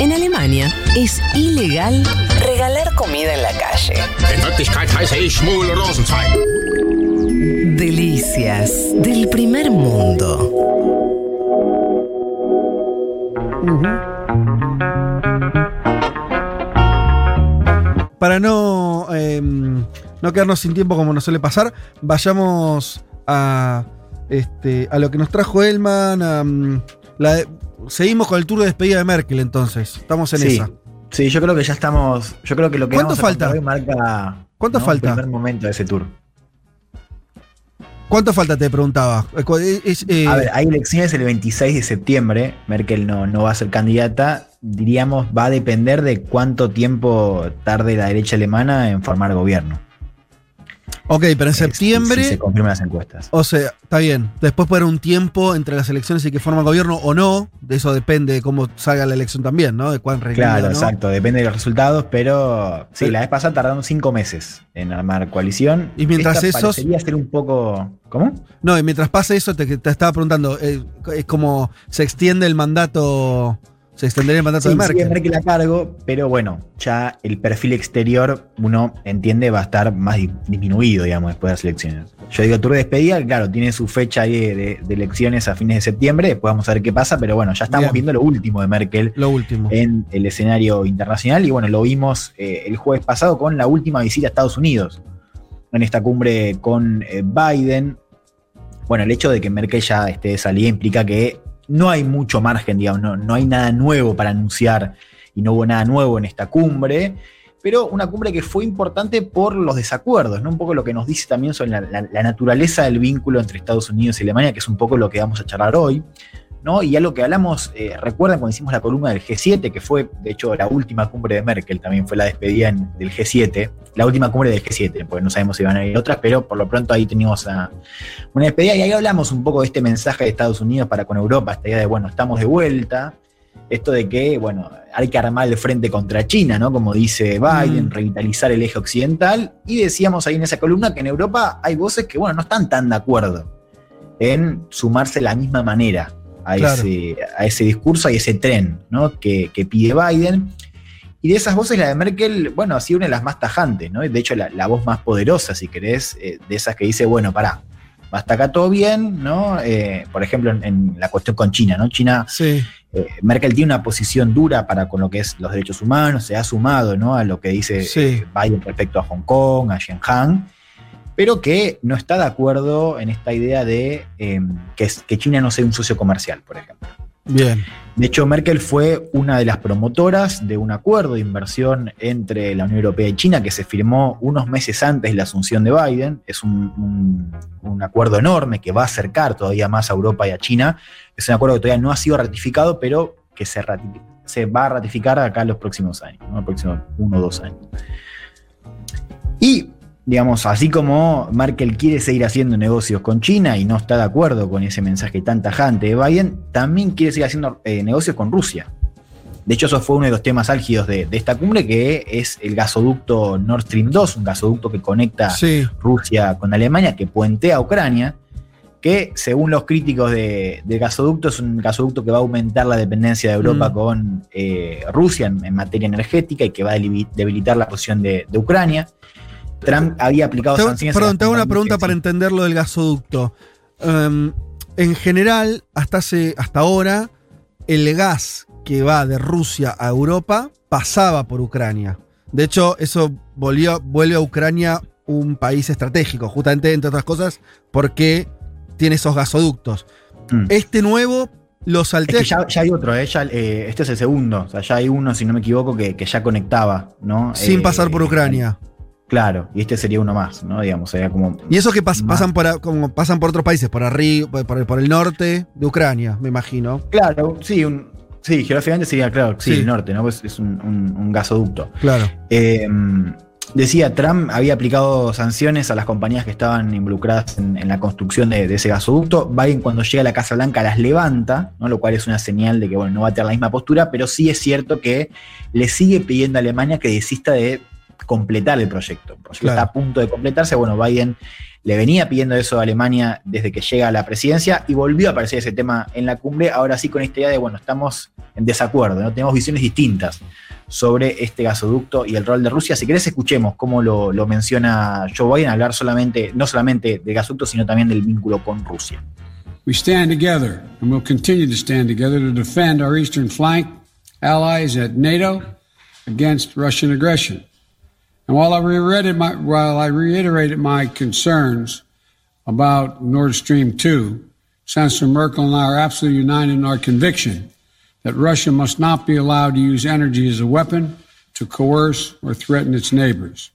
En Alemania es ilegal regalar comida en la calle. In Wirklichkeit heiße ich Schmuel Rosenzweig. Delicias del primer mundo. Para no, eh, no quedarnos sin tiempo como nos suele pasar, vayamos a, este, a lo que nos trajo Elman. a, mm, la seguimos con el tour de despedida de Merkel entonces. Estamos en Sí. esa. Sí, yo creo que ya estamos. Yo creo que lo que ¿Cuánto vamos falta? hoy marca. ¿Cuánto ¿no? falta? El primer momento de ese tour. ¿Cuánto falta? Te preguntaba. Eh, eh, es, eh, A ver, hay elecciones el 26 de septiembre. Merkel no, no va a ser candidata. Diríamos, va a depender de cuánto tiempo tarde la derecha alemana en formar gobierno. Ok, pero en si- septiembre. Si se confirman las encuestas. O sea, está bien. Después puede haber un tiempo entre las elecciones y que forma gobierno o no. De eso depende de cómo salga la elección también, ¿no? De cuán Claro, ¿no? exacto, depende de los resultados, pero sí, la vez pasada tardaron cinco meses en armar coalición. Y mientras esos- Parecería ser un poco. ¿Cómo? No, y mientras pasa eso, te, te estaba preguntando, eh, es como se extiende el mandato, se extendería el mandato Sí, de Merkel. Merkel a cargo, pero bueno, ya el perfil exterior, uno entiende, va a estar más di- disminuido, digamos, después de las elecciones. Yo digo, tour de despedida, claro, tiene su fecha ahí de, de- de elecciones a fines de septiembre, después vamos a ver qué pasa, pero bueno, ya estamos Bien. viendo lo último de Merkel Lo último. en el escenario internacional y bueno, lo vimos eh, el jueves pasado con la última visita a Estados Unidos, en esta cumbre con eh, Biden. Bueno, el hecho de que Merkel ya esté de salida implica que no hay mucho margen, digamos, no, no hay nada nuevo para anunciar y no hubo nada nuevo en esta cumbre, pero una cumbre que fue importante por los desacuerdos, ¿no? Un poco lo que nos dice también sobre la, la- la naturaleza del vínculo entre Estados Unidos y Alemania, que es un poco lo que vamos a charlar hoy. ¿No? Y algo que hablamos, eh, recuerdan cuando hicimos la columna del G7, que fue, de hecho, la última cumbre de Merkel, también fue la despedida en- del G7, la última cumbre del G7, porque no sabemos si van a haber otras, pero por lo pronto ahí teníamos a- una despedida y ahí hablamos un poco de este mensaje de Estados Unidos para con Europa, esta idea de, bueno, estamos de vuelta, esto de que, bueno, hay que armar el frente contra China, ¿no? Como dice Biden, Mm. revitalizar el eje occidental, y decíamos ahí en esa columna que en Europa hay voces que, bueno, no están tan de acuerdo en sumarse de la misma manera a, Claro. ese, a ese discurso, a ese tren ¿no? que, que pide Biden. Y de esas voces, la de Merkel, bueno, ha sido una de las más tajantes, ¿no? De hecho, la, la voz más poderosa, si querés, eh, de esas que dice, bueno, pará, hasta acá todo bien, ¿no? Eh, por ejemplo, en, en la cuestión con China, ¿no? China, Sí. eh, Merkel tiene una posición dura para con lo que es los derechos humanos, se ha sumado, ¿no? A lo que dice Sí. Biden respecto a Hong Kong, a Shenhan, pero que no está de acuerdo en esta idea de eh, que, es- que China no sea un socio comercial, por ejemplo. Bien. De hecho, Merkel fue una de las promotoras de un acuerdo de inversión entre la Unión Europea y China que se firmó unos meses antes de la asunción de Biden. Es un, un- un acuerdo enorme que va a acercar todavía más a Europa y a China. Es un acuerdo que todavía no ha sido ratificado, pero que se, se va a ratificar acá en los próximos años, ¿no? los próximos uno o dos años. Y, digamos, así como Merkel quiere seguir haciendo negocios con China y no está de acuerdo con ese mensaje tan tajante de Biden, también quiere seguir haciendo eh, negocios con Rusia. De hecho, eso fue uno de los temas álgidos de, de esta cumbre, que es el gasoducto Nord Stream 2, un gasoducto que conecta Sí. Rusia con Alemania, que puentea a Ucrania, que según los críticos de- del gasoducto es un gasoducto que va a aumentar la dependencia de Europa Mm. con eh, Rusia en, en materia energética y que va a debil- debilitar la posición de, de Ucrania. Trump había aplicado Te- sanciones. perdón, te hago una pregunta para entender lo del gasoducto. Em, en general, hasta, hace, hasta ahora, el gas que va de Rusia a Europa pasaba por Ucrania. De hecho, eso volvió, vuelve a Ucrania un país estratégico, justamente, entre otras cosas, porque tiene esos gasoductos. Mm. Este nuevo lo Es salté. que ya, ya hay otro, ¿eh? Ya, eh, este es el segundo. O sea, ya hay uno, si no me equivoco, que, que ya conectaba, ¿no? sin Eh, pasar por Ucrania. Claro, y este sería uno más, ¿no? Digamos, sería como. Y eso que pas- pasan por, como pasan por otros países, por arriba, por, el- por el norte de Ucrania, me imagino. Claro, sí, un, sí, geográficamente sería, claro, sí, Sí. el norte, ¿no? Pues es un, un- un gasoducto. Claro. Eh, decía, Trump había aplicado sanciones a las compañías que estaban involucradas en, en la construcción de, de ese gasoducto. Biden cuando llega a la Casa Blanca las levanta, ¿no? lo cual es una señal de que bueno, no va a tener la misma postura, pero sí es cierto que le sigue pidiendo a Alemania que desista de completar el proyecto. El proyecto Claro. está a punto de completarse. Bueno, Biden le venía pidiendo eso a Alemania desde que llega a la presidencia y volvió a aparecer ese tema en la cumbre. Ahora sí con esta idea de, bueno, estamos en desacuerdo, ¿no? tenemos visiones distintas sobre este gasoducto y el rol de Rusia. Si querés, escuchemos cómo lo, lo menciona Joe Biden, hablar solamente, no solamente del gasoducto, sino también del vínculo con Rusia. We stand together and will continue to stand together to defend our eastern flank, allies at NATO, against Russian aggression. And while I reiterated my, while I reiterated my concerns about Nord Stream 2, Chancellor Merkel and I are absolutely united in our conviction that Russia must not be allowed to use energy as a weapon to coerce or threaten its neighbors.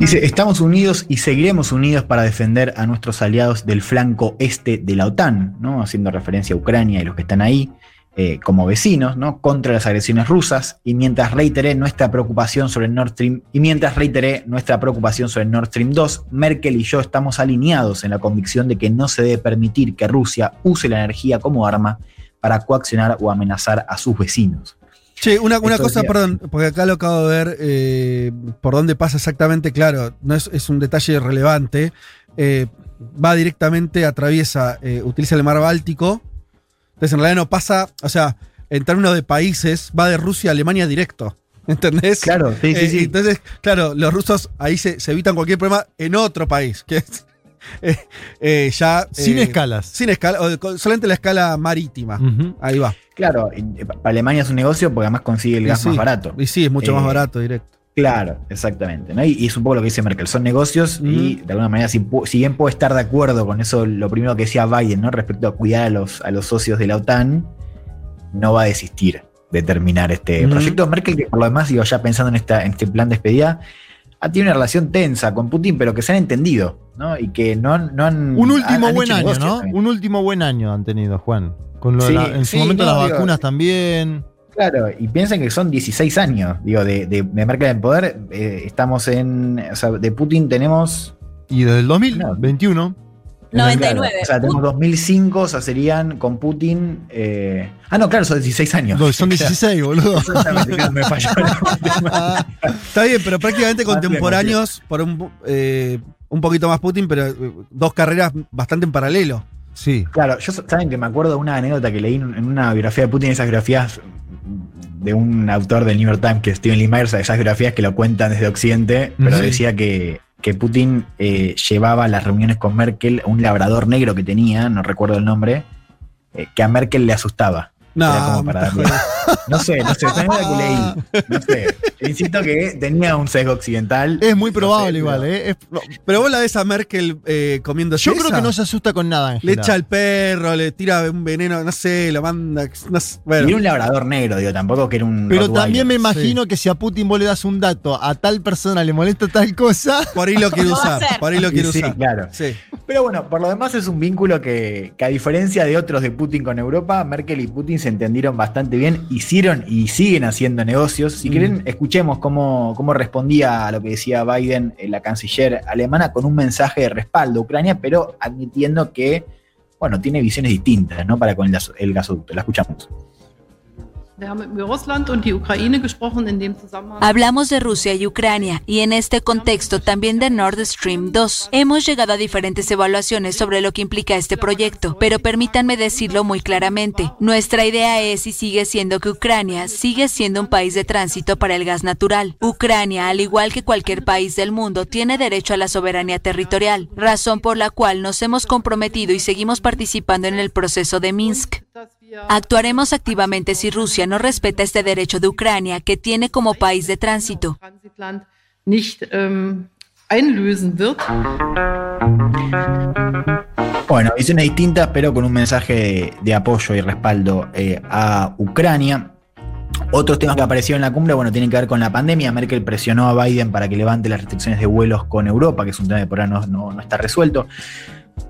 Dice, estamos unidos y seguiremos unidos para defender a nuestros aliados del flanco este de la OTAN, ¿no? haciendo referencia a Ucrania y los que están ahí eh, como vecinos, ¿no? contra las agresiones rusas. Y mientras reiteré nuestra preocupación sobre el Nord Stream, y mientras reiteré nuestra preocupación sobre el Nord Stream 2, Merkel y yo estamos alineados en la convicción de que no se debe permitir que Rusia use la energía como arma para coaccionar o amenazar a sus vecinos. Che, una, una cosa, perdón, porque acá lo acabo de ver eh, por dónde pasa exactamente, claro, no es, es un detalle relevante. eh, va directamente, atraviesa, utiliza el mar Báltico. Entonces, en realidad no pasa, o sea, en términos de países, va de Rusia a Alemania directo. ¿Entendés? Claro, sí, sí, Eh, sí. Entonces, claro, los rusos ahí se, se evitan cualquier problema en otro país, que es eh, eh, ya. Sin eh, escalas. Sin escala, o con- solamente la escala marítima. Ahí va. Claro, Alemania es un negocio porque además consigue el Y gas sí, más barato. Y sí, es mucho Eh, más barato, directo. Claro, exactamente. ¿no? Y, y es un poco lo que dice Merkel, son negocios y de alguna manera, si, si bien puedo estar de acuerdo con eso, lo primero que decía Biden, ¿no? respecto a cuidar a los, a los socios de la OTAN, no va a desistir de terminar este Ujú. proyecto. Merkel, que por lo demás, digo, ya pensando en, esta, en este plan de despedida, ha tenido una relación tensa con Putin, pero que se han entendido, ¿no? Y que no, han- no han. Un último han- han buen año, ¿no? también. Un último buen año han tenido, Juan. Con lo de la- en su sí, momento no, las digo- vacunas también. Claro, y piensen que son 16 años, digo, de, de, de Merkel en poder. eh, estamos en. O sea, de Putin tenemos. Y desde el No. 2021. 99. Claro, o sea, tenemos 2005, o sea, serían con Putin. eh, ah, no, claro, son 16 años. No, son 16, boludo. Me falló la Está bien, pero prácticamente contemporáneos, por un, eh, un poquito más Putin, pero dos carreras bastante en paralelo. Sí. Claro, yo saben que me acuerdo de una anécdota que leí en en una biografía de Putin, esas biografías de un autor del New York Times, que es Steven Lee Myers, esas biografías que lo cuentan desde Occidente, pero decía que, que Putin eh, llevaba a las reuniones con Merkel un labrador negro que tenía, no recuerdo el nombre, eh, que a Merkel le asustaba. No, Era como para No sé, no sé, también la que leí. No sé. Insisto que tenía un sesgo occidental. Es muy No sé, probable pero- igual, ¿eh? Es- no, Pero vos la ves a Merkel eh, comiendo yo creo que no se asusta con nada. en Le echa al perro, le tira un veneno, no sé, lo manda. no sé, Y era un labrador negro, digo, tampoco que era un. Pero Rottweiler. también me imagino que si a Putin vos le das un dato, a tal persona le molesta tal cosa. Por ahí lo quiere usar. Por ahí lo quiere sí, usar. claro. Sí. Pero bueno, por lo demás es un vínculo que, que a diferencia de otros de Putin con Europa, Merkel y Putin se entendieron bastante bien, hicieron y siguen haciendo negocios. Si Mm. quieren, escuchemos cómo, cómo respondía a lo que decía Biden, eh, la canciller alemana, con un mensaje de respaldo a Ucrania, pero admitiendo que, bueno, tiene visiones distintas, ¿no? Para con el, el gasoducto. La escuchamos. Hablamos de Rusia y Ucrania y en este contexto también de Nord Stream 2. Hemos llegado a diferentes evaluaciones sobre lo que implica este proyecto, pero permítanme decirlo muy claramente. Nuestra idea es y sigue siendo que Ucrania sigue siendo un país de tránsito para el gas natural. Ucrania, al igual que cualquier país del mundo, tiene derecho a la soberanía territorial, razón por la cual nos hemos comprometido y seguimos participando en el proceso de Minsk. Actuaremos activamente si Rusia no respeta este derecho de Ucrania que tiene como país de tránsito. Bueno, visiones distintas, pero con un mensaje de, apoyo y respaldo eh, a Ucrania. Otros temas que aparecieron en la cumbre, bueno, tienen que ver con la pandemia. Merkel presionó a Biden para que levante las restricciones de vuelos con Europa, que es un tema que por ahora no- no está resuelto.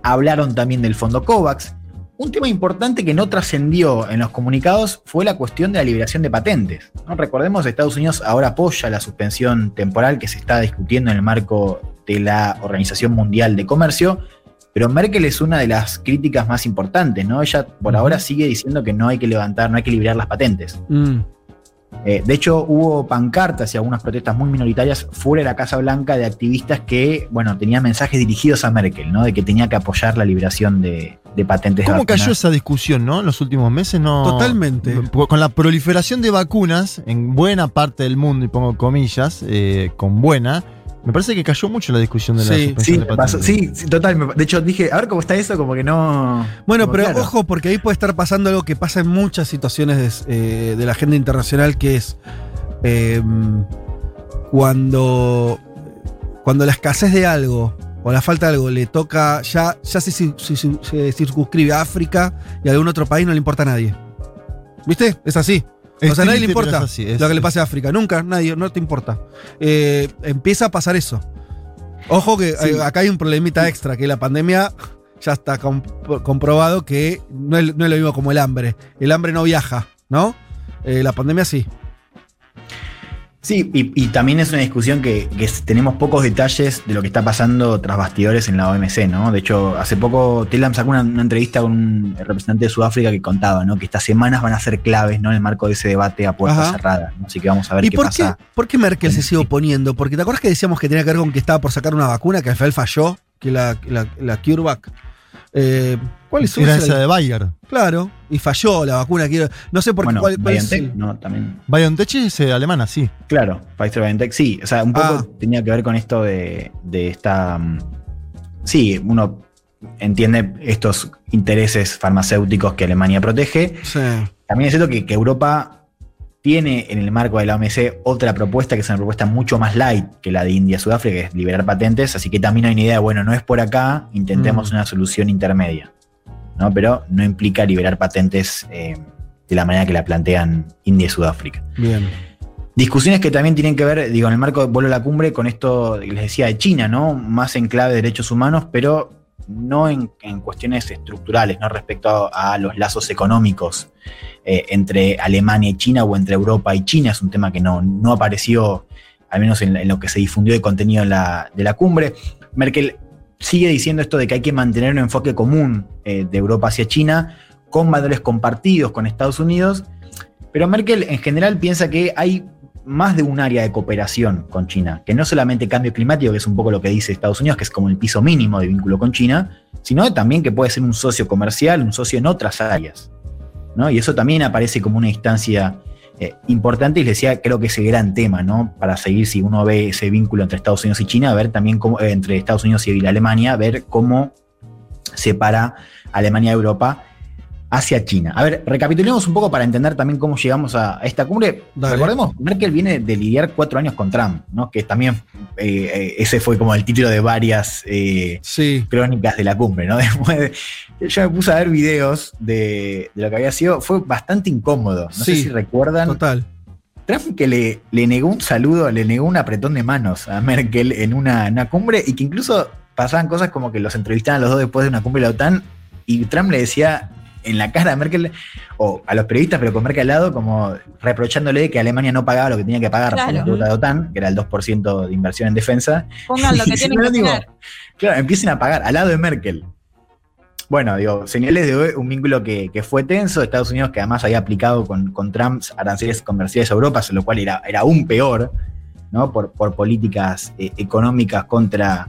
Hablaron también del fondo COVAX. Un tema importante que no trascendió en los comunicados fue la cuestión de la liberación de patentes. ¿no? Recordemos, Estados Unidos ahora apoya la suspensión temporal que se está discutiendo en el marco de la Organización Mundial de Comercio, pero Merkel es una de las críticas más importantes, ¿no? Ella por ahora sigue diciendo que no hay que levantar, no hay que liberar las patentes. Mm. Eh, de hecho, hubo pancartas y algunas protestas muy minoritarias fuera de la Casa Blanca de activistas que, bueno, tenían mensajes dirigidos a Merkel, ¿no? De que tenía que apoyar la liberación de, de patentes de ¿Cómo cayó esa discusión, no? En los últimos meses, no. Totalmente. Con la proliferación de vacunas en buena parte del mundo, y pongo comillas, eh, con buena, me parece que cayó mucho la discusión de la Sí, suspensión Sí, de pasó- sí, sí, total. me- De hecho, dije, a ver cómo está eso, como que no. Bueno, como pero claro. ojo, porque ahí puede estar pasando algo que pasa en muchas situaciones de, eh, de la agenda internacional, que es eh, cuando, cuando la escasez de algo o la falta de algo le toca, ya, ya se, se- se- se circunscribe a África y a algún otro país, no le importa a nadie. ¿Viste? Es así. Es o sea, a nadie le importa es así, es- lo que le pase a África. Nunca, nadie, no te importa. Eh, empieza a pasar eso. Ojo que Sí. eh, acá hay un problemita extra, que la pandemia ya está com- comprobado que no es, no es lo mismo como el hambre. El hambre no viaja, ¿no? Eh, la pandemia sí. Sí, y, y también es una discusión que, tenemos pocos detalles de lo que está pasando tras bastidores en la OMC, ¿no? De hecho, hace poco Telam sacó una, una entrevista con un representante de Sudáfrica que contaba, ¿no? Que estas semanas van a ser claves, ¿no? En el marco de ese debate a puertas Ajá. cerradas. ¿no? Así que vamos a ver ¿Y qué por pasa. qué, por qué Merkel se sigue oponiendo? Porque te acuerdas que decíamos que tenía que ver con que estaba por sacar una vacuna que al final falló, que la, la, la CureVac. Eh, ¿Cuál es Era esa? de Bayer. Claro, y falló la vacuna. quiero- no sé por qué. bueno, cuál- cuál es BioNTech, el- ¿no? También. BioNTech es eh, alemana, sí. Claro, Pfizer BioNTech, sí. O sea, un poco Ah. tenía que ver con esto de, de esta. mm, Sí, uno entiende estos intereses farmacéuticos que Alemania protege. Sí. También es cierto que, que Europa tiene en el marco de la OMC otra propuesta que es una propuesta mucho más light que la de India-Sudáfrica, que es liberar patentes, así que también hay una idea, bueno, no es por acá, intentemos Mm. una solución intermedia, ¿no? Pero no implica liberar patentes eh, de la manera que la plantean India y Sudáfrica. Bien. Discusiones que también tienen que ver, digo, en el marco de vuelo a la cumbre con esto que les decía de China, ¿no? Más en clave de derechos humanos, pero no en, en cuestiones estructurales, ¿no? Respecto a, a los lazos económicos eh, entre Alemania y China o entre Europa y China. Es un tema que no, no apareció, al menos en, en lo que se difundió de contenido en la- de la cumbre. Merkel sigue diciendo esto de que hay que mantener un enfoque común eh, de Europa hacia China, con valores compartidos con Estados Unidos, pero Merkel en general piensa que hay más de un área de cooperación con China, que no solamente cambio climático, que es un poco lo que dice Estados Unidos, que es como el piso mínimo de vínculo con China, sino también que puede ser un socio comercial, un socio en otras áreas. ¿no? Y eso también aparece como una instancia eh, importante y les decía, creo que ese gran tema, ¿no? Para seguir, si uno ve ese vínculo entre Estados Unidos y China, ver también cómo, eh, entre Estados Unidos y Alemania, ver cómo separa Alemania de Europa hacia China. A ver, recapitulemos un poco para entender también cómo llegamos a a esta cumbre. Dale. Recordemos, Merkel viene de lidiar cuatro años con Trump, ¿no? Que también eh, eh, ese fue como el título de varias eh, Sí. crónicas de la cumbre, ¿no? Después de- yo me puse a ver videos de, de lo que había sido, fue bastante incómodo. No sé si recuerdan. Total. Trump que le, le negó un saludo, le negó un apretón de manos a Merkel en una, una cumbre y que incluso pasaban cosas como que los entrevistaban los dos después de una cumbre de la OTAN y Trump le decía en la cara a Merkel o a los periodistas, pero con Merkel al lado, como reprochándole que Alemania no pagaba lo que tenía que pagar por la Claro. deuda de OTAN, que era el 2% de inversión en defensa. Pongan lo que tienen que digo, poner. Claro, empiecen a pagar al lado de Merkel. Bueno, digo, señales de un vínculo que, que fue tenso. Estados Unidos, que además había aplicado con, con Trump aranceles comerciales a Europa, lo cual era, era aún peor, ¿no? Por, por políticas eh, económicas contra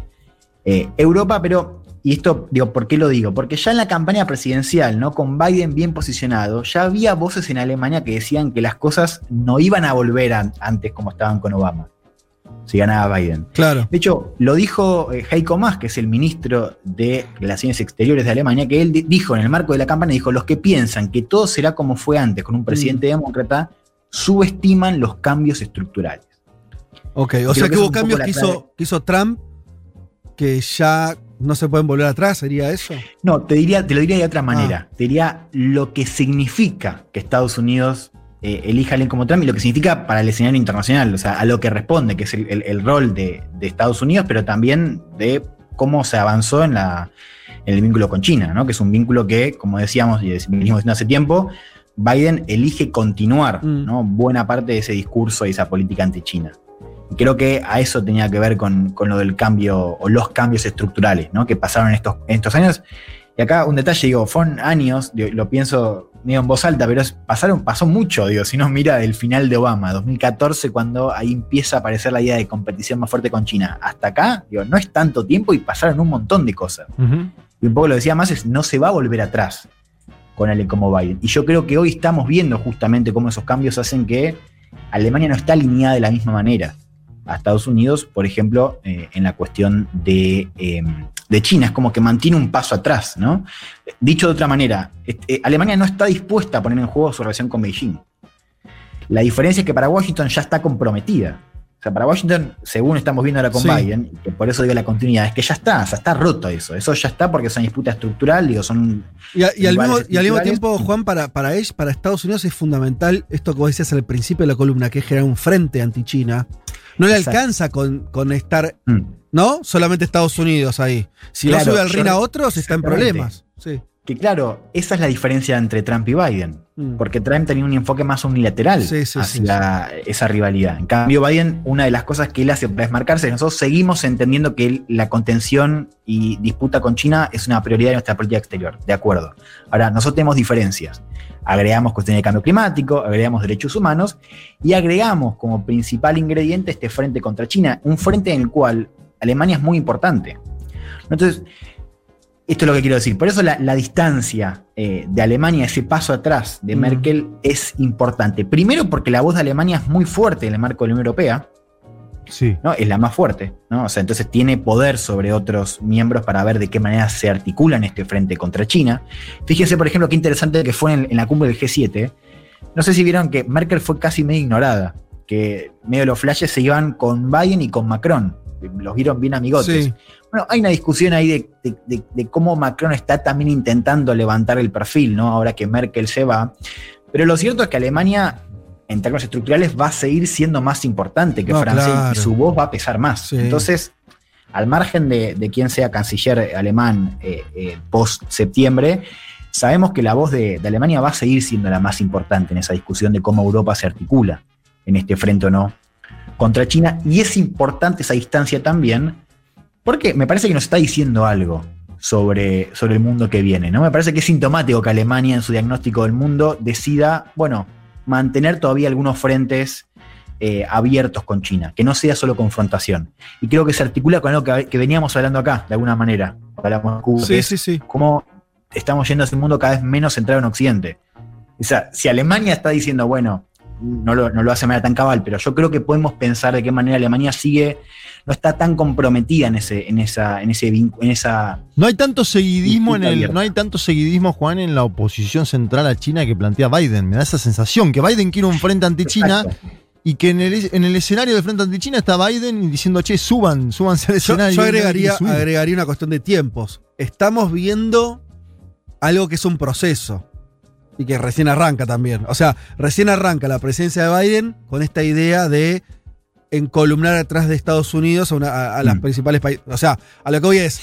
eh, Europa. Pero, y esto, digo, ¿por qué lo digo? Porque ya en la campaña presidencial, ¿no? Con Biden bien posicionado, ya había voces en Alemania que decían que las cosas no iban a volver a- antes como estaban con Obama. Si ganaba Biden. Claro. De hecho, lo dijo eh, Heiko Maas, que es el ministro de Relaciones Exteriores de Alemania, que él di- dijo en el marco de la campaña, dijo, los que piensan que todo será como fue antes con un presidente demócrata, subestiman los cambios estructurales. Ok, Creo o sea que hubo cambios que hizo, que hizo Trump que ya no se pueden volver atrás, ¿sería eso? No, te, diría, te lo diría de otra manera. Te diría lo que significa que Estados Unidos eh, elija a alguien como Trump y lo que significa para el escenario internacional, o sea, a lo que responde, que es el, el- el rol de, de Estados Unidos, pero también de cómo se avanzó en, la, en el vínculo con China, ¿no? que es un vínculo que, como decíamos y venimos diciendo hace tiempo, Biden elige continuar Mm. ¿no? buena parte de ese discurso y esa política anti-China. Y creo que a eso tenía que ver con, con lo del cambio o los cambios estructurales ¿no? que pasaron en estos, en estos años. Y acá un detalle, digo, fueron años, digo, lo pienso medio en voz alta, pero pasaron, pasó mucho, digo, si nos mira el final de Obama, 2014, cuando ahí empieza a aparecer la idea de competición más fuerte con China. Hasta acá, digo, no es tanto tiempo y pasaron un montón de cosas. Ujú. Y un poco lo decía más, es no se va a volver atrás con alguien como Biden. Y yo creo que hoy estamos viendo justamente cómo esos cambios hacen que Alemania no está alineada de la misma manera a Estados Unidos, por ejemplo, eh, en la cuestión de, eh, de China. Es como que mantiene un paso atrás, ¿no? Dicho de otra manera, este, eh, Alemania no está dispuesta a poner en juego su relación con Beijing. La diferencia es que para Washington ya está comprometida. O sea, para Washington, según estamos viendo ahora con Sí. Biden, que por eso digo la continuidad, es que ya está, o sea, está roto eso. Eso ya está porque es una disputa estructural, digo, son Y, a- y al, mismo, y al mismo tiempo, Juan, para, para, ellos, para Estados Unidos es fundamental esto que vos decías al principio de la columna, que es generar un frente anti-China. No le Exacto. alcanza con, con estar, Mm. ¿no? Solamente Estados Unidos ahí. Si Claro, no sube al RIN a otros, está en problemas. Sí. Que claro, esa es la diferencia entre Trump y Biden. Mm. Porque Trump tenía un enfoque más unilateral Sí, sí, hacia esa rivalidad. En cambio, Biden, una de las cosas que él hace para desmarcarse es nosotros seguimos entendiendo que él- la contención y disputa con China es una prioridad de nuestra política exterior. De acuerdo. Ahora, nosotros tenemos diferencias. Agregamos cuestiones de cambio climático, agregamos derechos humanos y agregamos como principal ingrediente este frente contra China, un frente en el cual Alemania es muy importante. Entonces, esto es lo que quiero decir. Por eso la, la distancia eh, de Alemania, ese paso atrás de. Merkel, es importante. Primero porque la voz de Alemania es muy fuerte en el marco de la Unión Europea, Sí. ¿no? Es la más fuerte, ¿no? O sea, entonces tiene poder sobre otros miembros para ver de qué manera se articula en este frente contra China. Fíjense, por ejemplo, qué interesante que fue en, en la cumbre del G7. No sé si vieron que Merkel fue casi medio ignorada, que medio los flashes se iban con Biden y con Macron. Los vieron bien amigotes. Sí. Bueno, hay una discusión ahí de, de- de- de cómo Macron está también intentando levantar el perfil, ¿no? Ahora que Merkel se va. Pero lo cierto es que Alemania, en términos estructurales, va a seguir siendo más importante que No, Francia claro. y su voz va a pesar más. Sí. Entonces, al margen de, de quién sea canciller alemán eh, eh, post-septiembre, sabemos que la voz de, de Alemania va a seguir siendo la más importante en esa discusión de cómo Europa se articula en este frente o no contra China. Y es importante esa distancia también, porque me parece que nos está diciendo algo sobre, sobre el mundo que viene. ¿no? Me parece que es sintomático que Alemania en su diagnóstico del mundo decida, bueno, mantener todavía algunos frentes eh, abiertos con China, que no sea solo confrontación. Y creo que se articula con algo que, que veníamos hablando acá, de alguna manera. Hablamos de Cuba, Sí, sí, sí. cómo estamos yendo hacia un mundo cada vez menos centrado en Occidente. O sea, si Alemania está diciendo, bueno, no lo, no lo hace de manera tan cabal, pero yo creo que podemos pensar de qué manera Alemania sigue, no está tan comprometida en ese, en esa, en ese vincu- en esa. No hay tanto seguidismo en el, abierta. no hay tanto seguidismo, Juan, en la oposición central a China que plantea Biden. Me da esa sensación que Biden quiere un frente anti-China y que en el, en el escenario del frente anti-China está Biden diciendo, che, suban, súbanse al Yo, escenario. yo y nadie agregaría, agregaría una cuestión de tiempos. Estamos viendo algo que es un proceso y que recién arranca también. O sea, recién arranca la presencia de Biden con esta idea de encolumnar atrás de Estados Unidos a, una- a- a las Mm. principales países. O sea, a lo que voy es.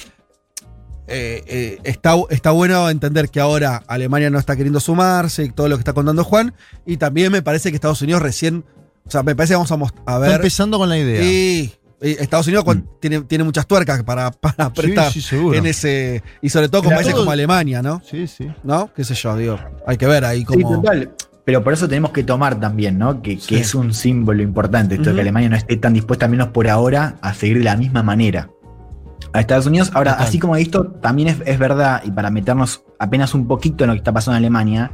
eh, eh, está, está bueno entender que ahora Alemania no está queriendo sumarse y todo lo que está contando Juan. Y también me parece que Estados Unidos recién. O sea, me parece que vamos a, a Está ver. empezando con la idea. Sí, eh, Estados Unidos cuan- tiene, tiene muchas tuercas para, para apretar sí, seguro. en ese. Y sobre todo con países como Alemania, ¿no? Sí, sí. ¿No? ¿Qué sé yo, digo? Hay que ver ahí Sí, cómo. total. Pero por eso tenemos que tomar también, ¿no? Que, que Sí. es un símbolo importante, esto de Ujú. que Alemania no esté tan dispuesta, al menos por ahora, a seguir de la misma manera a Estados Unidos. Ahora, Total. así como esto, también es, es verdad, y para meternos apenas un poquito en lo que está pasando en Alemania,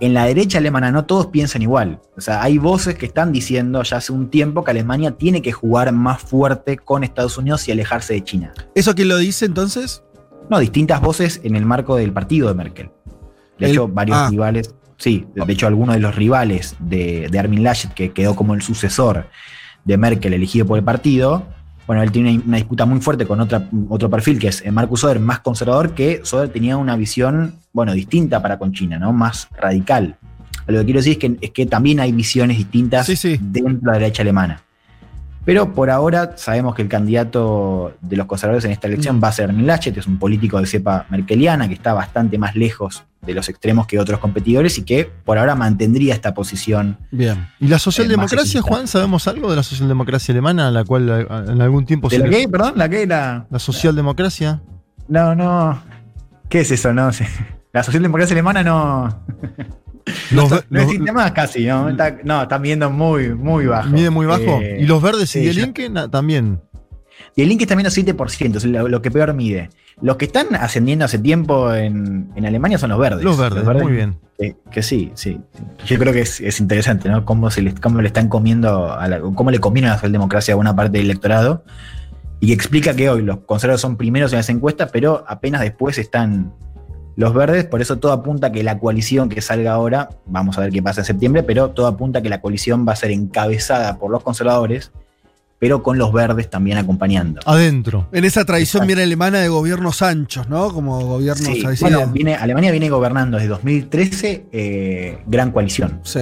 en la derecha alemana no todos piensan igual. O sea, hay voces que están diciendo ya hace un tiempo que Alemania tiene que jugar más fuerte con Estados Unidos y alejarse de China. ¿Eso quién lo dice entonces? No, distintas voces en el marco del partido de Merkel. De El- hecho, varios ah. rivales, sí, de de hecho, algunos de los rivales de, de Armin Laschet, que quedó como el sucesor de Merkel elegido por el partido, bueno, él tiene una, disputa muy fuerte con otra, otro perfil, que es eh, Marcus Söder, más conservador, que Söder tenía una visión, bueno, distinta para con China, ¿no? Más radical. Lo que quiero decir es que, es que también hay visiones distintas Sí, sí. dentro de la derecha alemana. Pero por ahora sabemos que el candidato de los conservadores en esta elección va a ser Armin Laschet, es un político de cepa merkeliana que está bastante más lejos de los extremos que otros competidores y que por ahora mantendría esta posición. Bien. ¿Y la socialdemocracia, exista. Juan? ¿Sabemos algo de la socialdemocracia alemana, a la cual a- en algún tiempo ¿De se la qué? Perdón, ¿la qué? La... La socialdemocracia. No, no. ¿Qué es eso? No sé. La socialdemocracia alemana no. Los no, ver- no los- existe más casi, ¿no? Está- no, están viendo muy, muy bajo. Mide muy bajo. Eh, y los verdes y sí, Linken ah, también. Y el link está viendo 7%, es lo, lo que peor mide. Los que están ascendiendo hace tiempo en, en Alemania son los verdes. Los verdes, muy bien. Que, que sí, sí. Yo creo que es, es interesante, ¿no? Cómo, se les, cómo le están comiendo, a la- cómo le conviene a la socialdemocracia a una parte del electorado. Y que explica que hoy los conservadores son primeros en las encuestas, pero apenas después están los verdes. Por eso todo apunta a que la coalición que salga ahora, vamos a ver qué pasa en septiembre, pero todo apunta a que la coalición va a ser encabezada por los conservadores, pero con los verdes también acompañando. Adentro. En esa tradición bien alemana de gobiernos anchos, ¿no? Como gobiernos Sí, bueno, viene, Alemania viene gobernando desde 2013 eh, gran coalición Sí.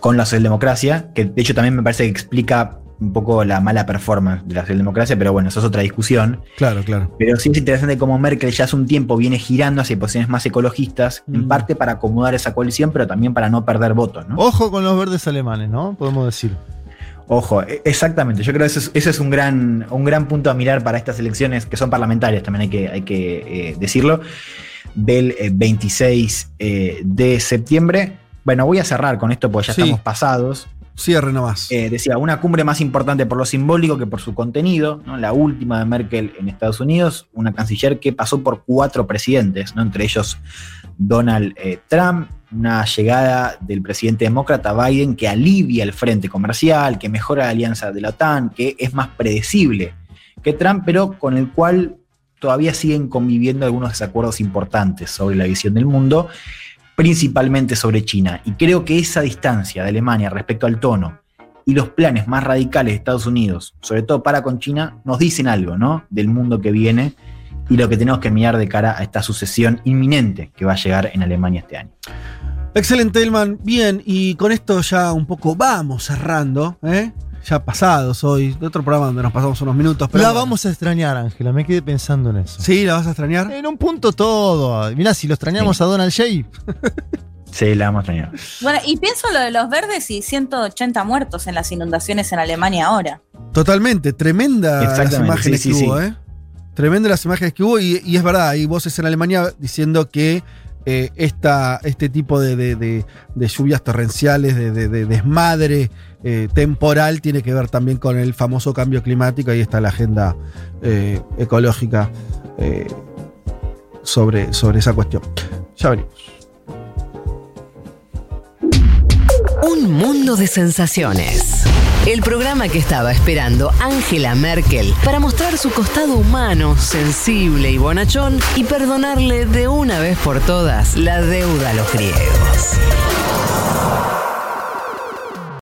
con la socialdemocracia, que de hecho también me parece que explica un poco la mala performance de la socialdemocracia, pero bueno, eso es otra discusión. Claro, claro. Pero sí es interesante cómo Merkel ya hace un tiempo viene girando hacia posiciones más ecologistas, en Mm. parte para acomodar esa coalición, pero también para no perder votos, ¿no? Ojo con los verdes alemanes, ¿no? Podemos decir. Ojo, e- exactamente. Yo creo que ese es, ese es un, gran, un gran punto a mirar para estas elecciones, que son parlamentarias, también hay que, hay que eh, decirlo, del eh, 26 eh, de septiembre. Bueno, voy a cerrar con esto porque ya Sí. estamos pasados. Cierre nomás. Eh, decía, una cumbre más importante por lo simbólico que por su contenido, ¿no? la última de Merkel en Estados Unidos, una canciller que pasó por cuatro presidentes, ¿no? entre ellos Donald eh, Trump, una llegada del presidente demócrata Biden que alivia el frente comercial, que mejora la alianza de la OTAN, que es más predecible que Trump, pero con el cual todavía siguen conviviendo algunos desacuerdos importantes sobre la visión del mundo principalmente sobre China. Y creo que esa distancia de Alemania respecto al tono y los planes más radicales de Estados Unidos, sobre todo para con China, nos dicen algo, ¿no? Del mundo que viene y lo que tenemos que mirar de cara a esta sucesión inminente que va a llegar en Alemania este año. Excelente, Elman. Bien, y con esto ya un poco vamos cerrando, ¿eh? Ya pasados hoy, de otro programa donde nos pasamos unos minutos. Pero la bueno. vamos a extrañar, Ángela. Me quedé pensando en eso. Sí, la vas a extrañar. En un punto todo. Mirá, si lo extrañamos Sí. a Donald J. Sí, la vamos a extrañar. Bueno, y pienso lo de los verdes y 180 muertos en las inundaciones en Alemania ahora. Totalmente, tremenda las imágenes sí, que hubo, sí. ¿eh? Tremenda las imágenes que hubo, y, y es verdad, hay voces en Alemania diciendo que eh, esta, este tipo de, de- de- de lluvias torrenciales, de, de- de desmadre eh, temporal, tiene que ver también con el famoso cambio climático. Ahí está la agenda eh, ecológica eh, sobre, sobre esa cuestión. Ya venimos. Un mundo de sensaciones. El programa que estaba esperando Angela Merkel para mostrar su costado humano, sensible y bonachón y perdonarle de una vez por todas la deuda a los griegos.